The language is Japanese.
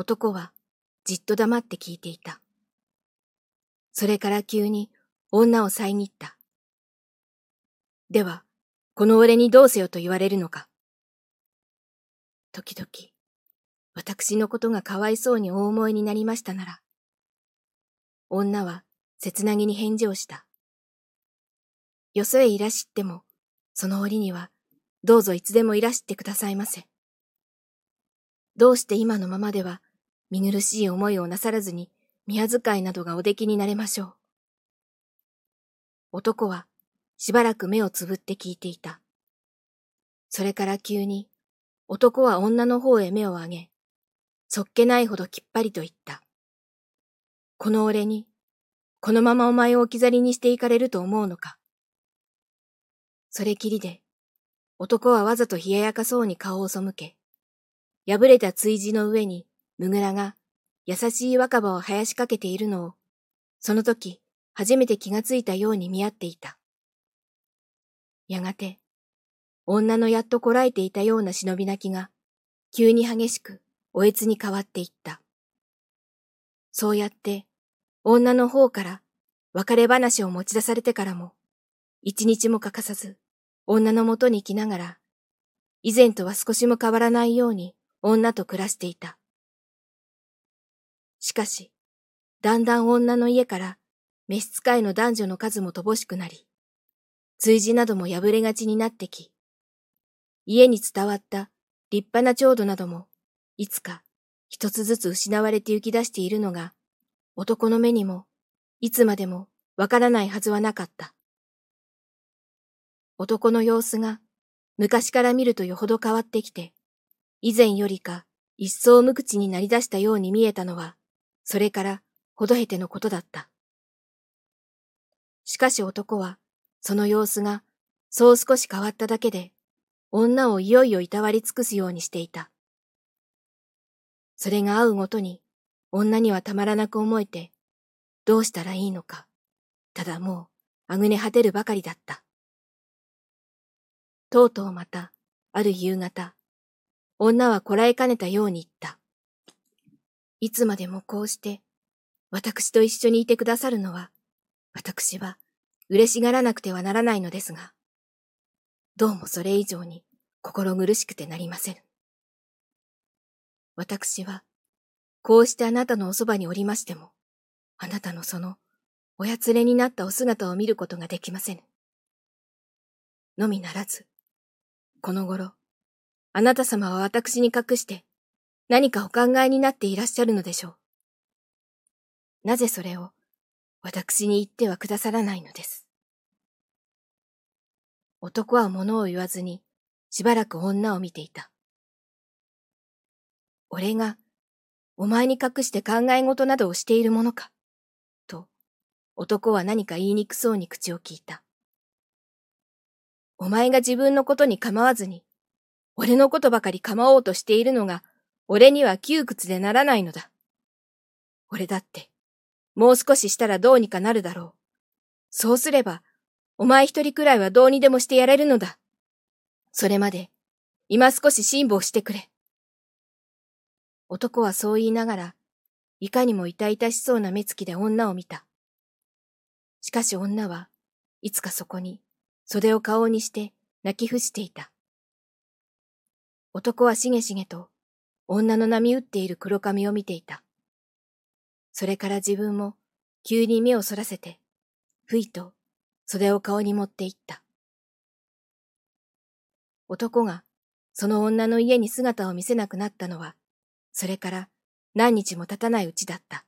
男はじっと黙って聞いていた。それから急に女を遮った。では、この俺にどうせよと言われるのか。時々、私のことがかわいそうにお思いになりましたなら、女は切なぎに返事をした。よそへいらしっても、その折には、どうぞいつでもいらしてくださいませ。どうして今のままでは、見苦しい思いをなさらずに、宮遣いなどがおできになれましょう。男は、しばらく目をつぶって聞いていた。それから急に、男は女の方へ目を上げ、そっけないほどきっぱりと言った。この俺に、このままお前を置き去りにしていかれると思うのか。それきりで、男はわざと冷ややかそうに顔を背け、破れた追地の上に、むぐらが優しい若葉を生やしかけているのを、その時、初めて気がついたように見合っていた。やがて、女のやっとこらえていたような忍び泣きが、急に激しく、おえつに変わっていった。そうやって、女の方から別れ話を持ち出されてからも、一日も欠かさず、女のもとに来ながら、以前とは少しも変わらないように女と暮らしていた。しかし、だんだん女の家から召使いの男女の数も乏しくなり、追事なども破れがちになってき、家に伝わった立派な調度なども、いつか一つずつ失われて行き出しているのが、男の目にも、いつまでもわからないはずはなかった。男の様子が、昔から見るとよほど変わってきて、以前よりか一層無口になり出したように見えたのは、それからほどへてのことだった。しかし男は、その様子が、そう少し変わっただけで、女をいよいよいたわり尽くすようにしていた。それが会うごとに、女にはたまらなく思えて、どうしたらいいのか、ただもう、あぐね果てるばかりだった。とうとうまた、ある夕方、女はこらえかねたように言った。いつまでもこうして、私と一緒にいてくださるのは、私は嬉しがらなくてはならないのですが、どうもそれ以上に心苦しくてなりません。私は、こうしてあなたのおそばにおりましても、あなたのその、おやつれになったお姿を見ることができません。のみならず、この頃、あなた様は私に隠して何かお考えになっていらっしゃるのでしょう。なぜそれを私に言ってはくださらないのです。男は物を言わずにしばらく女を見ていた。俺が、お前に隠して考え事などをしているものか。と、男は何か言いにくそうに口を聞いた。お前が自分のことに構わずに、俺のことばかり構おうとしているのが、俺には窮屈でならないのだ。俺だって、もう少ししたらどうにかなるだろう。そうすれば、お前一人くらいはどうにでもしてやれるのだ。それまで、今少し辛抱してくれ。男はそう言いながら、いかにも痛々しそうな目つきで女を見た。しかし女はいつかそこに袖を顔にして泣き伏していた。男はしげしげと女の波打っている黒髪を見ていた。それから自分も急に目をそらせて、ふいと袖を顔に持っていった。男がその女の家に姿を見せなくなったのはそれから何日も経たないうちだった。